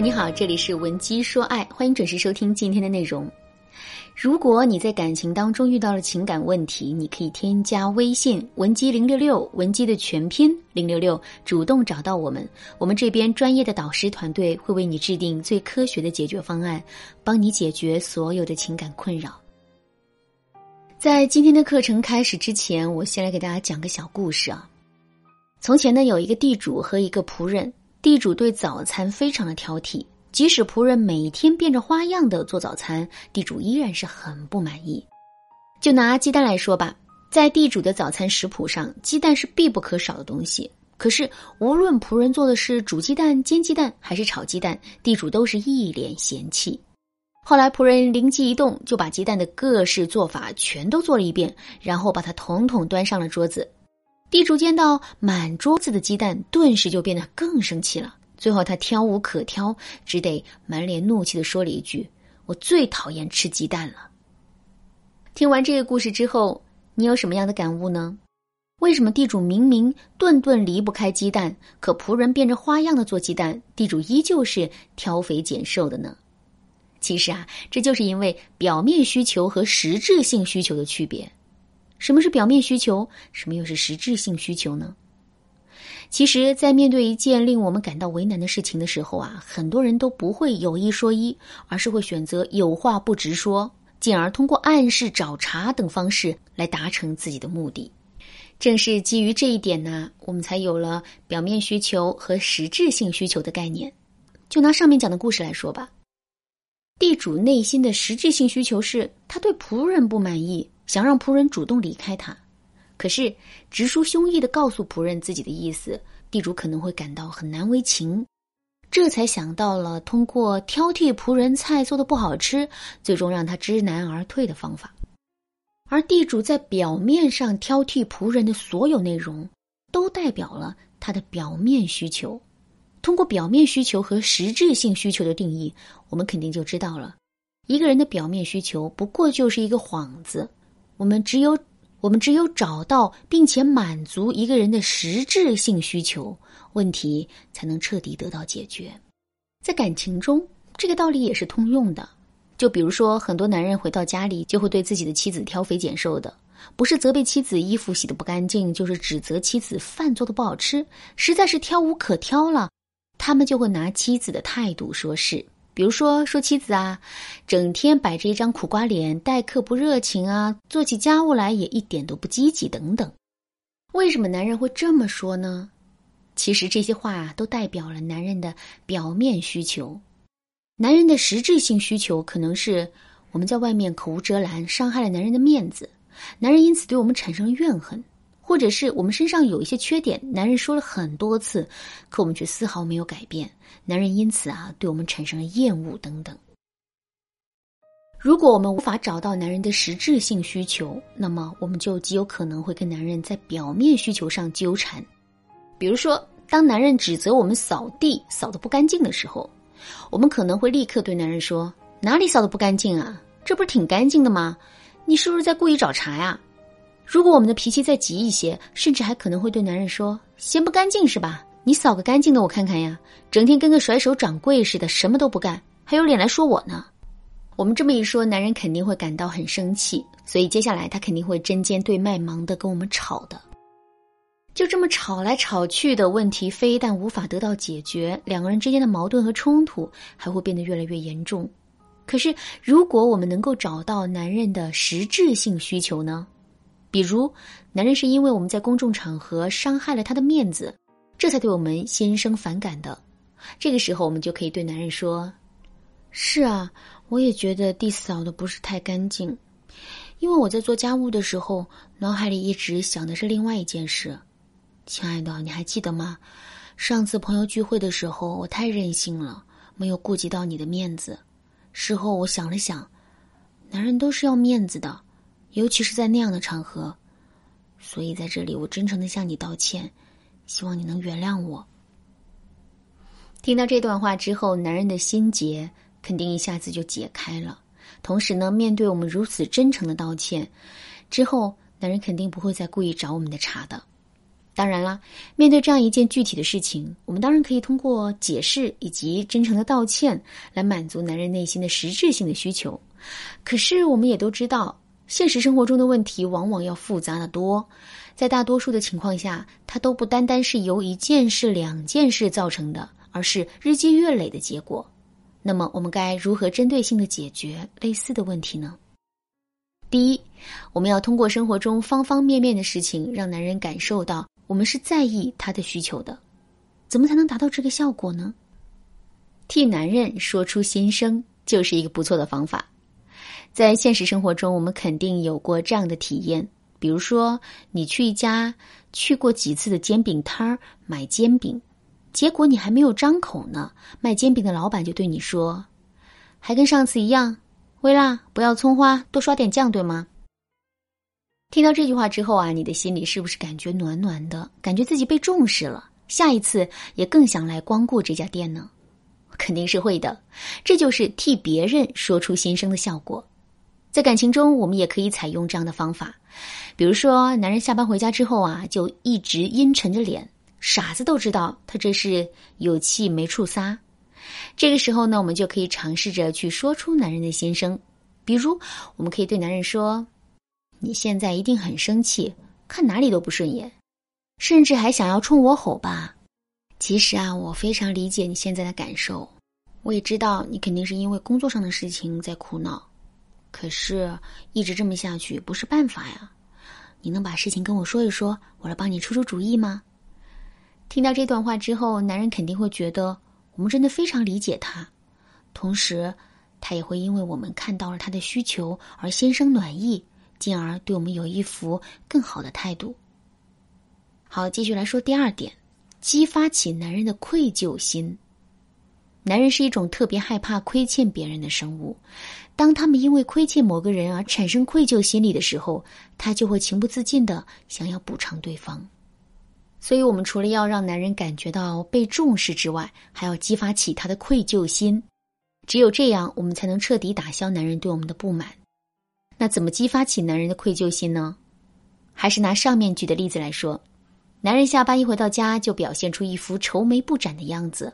你好，这里是文姬说爱，欢迎准时收听今天的内容。如果你在感情当中遇到了情感问题，你可以添加微信文姬零六六，文姬的全拼零六六，主动找到我们，我们这边专业的导师团队会为你制定最科学的解决方案，帮你解决所有的情感困扰。在今天的课程开始之前，我先来给大家讲个小故事啊。从前呢，有一个地主和一个仆人。地主对早餐非常的挑剔，即使仆人每天变着花样的做早餐，地主依然是很不满意。就拿鸡蛋来说吧，在地主的早餐食谱上，鸡蛋是必不可少的东西。可是无论仆人做的是煮鸡蛋、煎鸡蛋还是炒鸡蛋，地主都是一脸嫌弃。后来仆人灵机一动，就把鸡蛋的各式做法全都做了一遍，然后把它统统端上了桌子。地主见到满桌子的鸡蛋，顿时就变得更生气了。最后他挑无可挑，只得满脸怒气的说了一句：“我最讨厌吃鸡蛋了。”听完这个故事之后，你有什么样的感悟呢？为什么地主明明顿顿离不开鸡蛋，可仆人变着花样的做鸡蛋，地主依旧是挑肥拣瘦的呢？其实啊，这就是因为表面需求和实质性需求的区别。什么是表面需求？什么又是实质性需求呢？其实，在面对一件令我们感到为难的事情的时候啊，很多人都不会有一说一，而是会选择有话不直说，进而通过暗示、找茬等方式来达成自己的目的。正是基于这一点呢，我们才有了表面需求和实质性需求的概念。就拿上面讲的故事来说吧，地主内心的实质性需求是他对仆人不满意。想让仆人主动离开他，可是直抒胸臆的告诉仆人自己的意思，地主可能会感到很难为情，这才想到了通过挑剔仆人菜做的不好吃，最终让他知难而退的方法。而地主在表面上挑剔仆人的所有内容，都代表了他的表面需求。通过表面需求和实质性需求的定义，我们肯定就知道了，一个人的表面需求不过就是一个幌子。我们只有我们只有找到并且满足一个人的实质性需求，问题才能彻底得到解决。在感情中，这个道理也是通用的。就比如说，很多男人回到家里就会对自己的妻子挑肥拣瘦的，不是责备妻子衣服洗的不干净，就是指责妻子饭做的不好吃，实在是挑无可挑了，他们就会拿妻子的态度说事。比如说，说妻子啊，整天摆着一张苦瓜脸，待客不热情啊，做起家务来也一点都不积极等等。为什么男人会这么说呢？其实这些话，都代表了男人的表面需求。男人的实质性需求可能是我们在外面口无遮拦，伤害了男人的面子，男人因此对我们产生了怨恨。或者是我们身上有一些缺点，男人说了很多次，可我们却丝毫没有改变，男人因此啊对我们产生了厌恶等等。如果我们无法找到男人的实质性需求，那么我们就极有可能会跟男人在表面需求上纠缠。比如说，当男人指责我们扫地扫得不干净的时候，我们可能会立刻对男人说：“哪里扫得不干净啊？这不是挺干净的吗？你是不是在故意找茬呀？”如果我们的脾气再急一些，甚至还可能会对男人说：“嫌不干净是吧？你扫个干净的我看看呀！整天跟个甩手掌柜似的，什么都不干，还有脸来说我呢？”我们这么一说，男人肯定会感到很生气，所以接下来他肯定会针尖对麦芒的跟我们吵的。就这么吵来吵去的问题，非但无法得到解决，两个人之间的矛盾和冲突还会变得越来越严重。可是，如果我们能够找到男人的实质性需求呢？比如，男人是因为我们在公众场合伤害了他的面子，这才对我们心生反感的。这个时候，我们就可以对男人说：“是啊，我也觉得地扫的不是太干净，因为我在做家务的时候，脑海里一直想的是另外一件事。亲爱的，你还记得吗？上次朋友聚会的时候，我太任性了，没有顾及到你的面子。事后我想了想，男人都是要面子的。”尤其是在那样的场合，所以在这里我真诚的向你道歉，希望你能原谅我。听到这段话之后，男人的心结肯定一下子就解开了。同时呢，面对我们如此真诚的道歉之后，男人肯定不会再故意找我们的茬的。当然啦，面对这样一件具体的事情，我们当然可以通过解释以及真诚的道歉来满足男人内心的实质性的需求。可是，我们也都知道，现实生活中的问题往往要复杂的多，在大多数的情况下，它都不单单是由一件事、两件事造成的，而是日积月累的结果。那么，我们该如何针对性的解决类似的问题呢？第一，我们要通过生活中方方面面的事情，让男人感受到。我们是在意他的需求的，怎么才能达到这个效果呢？替男人说出心声就是一个不错的方法。在现实生活中，我们肯定有过这样的体验，比如说，你去一家去过几次的煎饼摊儿买煎饼，结果你还没有张口呢，卖煎饼的老板就对你说：“还跟上次一样，微辣，不要葱花，多刷点酱，对吗？”听到这句话之后啊，你的心里是不是感觉暖暖的？感觉自己被重视了？下一次也更想来光顾这家店呢？肯定是会的。这就是替别人说出心声的效果。在感情中，我们也可以采用这样的方法。比如说，男人下班回家之后啊，就一直阴沉着脸，傻子都知道他这是有气没处撒。这个时候呢，我们就可以尝试着去说出男人的心声。比如，我们可以对男人说。你现在一定很生气，看哪里都不顺眼，甚至还想要冲我吼吧？其实啊，我非常理解你现在的感受，我也知道你肯定是因为工作上的事情在苦恼。可是，一直这么下去不是办法呀。你能把事情跟我说一说，我来帮你出出主意吗？听到这段话之后，男人肯定会觉得我们真的非常理解他，同时，他也会因为我们看到了他的需求而心生暖意。进而对我们有一副更好的态度。好，继续来说第二点，激发起男人的愧疚心。男人是一种特别害怕亏欠别人的生物，当他们因为亏欠某个人而产生愧疚心理的时候，他就会情不自禁的想要补偿对方。所以，我们除了要让男人感觉到被重视之外，还要激发起他的愧疚心。只有这样，我们才能彻底打消男人对我们的不满。那怎么激发起男人的愧疚心呢？还是拿上面举的例子来说，男人下班一回到家就表现出一副愁眉不展的样子。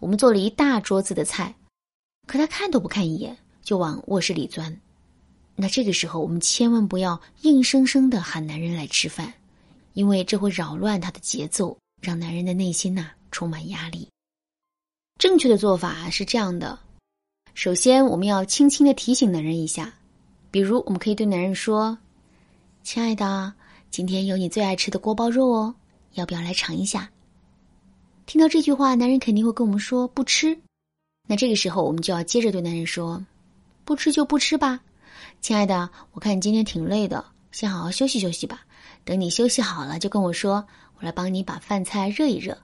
我们做了一大桌子的菜，可他看都不看一眼就往卧室里钻。那这个时候，我们千万不要硬生生的喊男人来吃饭，因为这会扰乱他的节奏，让男人的内心呐充满压力。正确的做法是这样的：首先，我们要轻轻的提醒男人一下。比如，我们可以对男人说：“亲爱的，今天有你最爱吃的锅包肉哦，要不要来尝一下？”听到这句话，男人肯定会跟我们说不吃。那这个时候，我们就要接着对男人说：“不吃就不吃吧，亲爱的，我看你今天挺累的，先好好休息休息吧。等你休息好了，就跟我说，我来帮你把饭菜热一热。”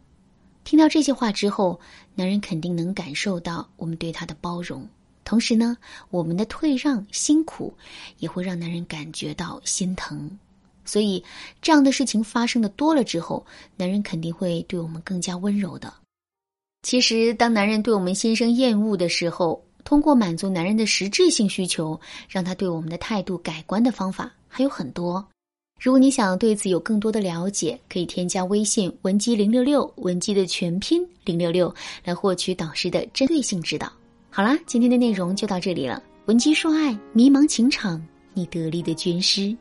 听到这些话之后，男人肯定能感受到我们对他的包容。同时呢，我们的退让、辛苦，也会让男人感觉到心疼。所以，这样的事情发生的多了之后，男人肯定会对我们更加温柔的。其实，当男人对我们心生厌恶的时候，通过满足男人的实质性需求，让他对我们的态度改观的方法还有很多。如果你想对此有更多的了解，可以添加微信文姬零六六，文姬的全拼零六六，来获取导师的针对性指导。好啦，今天的内容就到这里了。文姬说爱，迷茫情场，你得力的军师。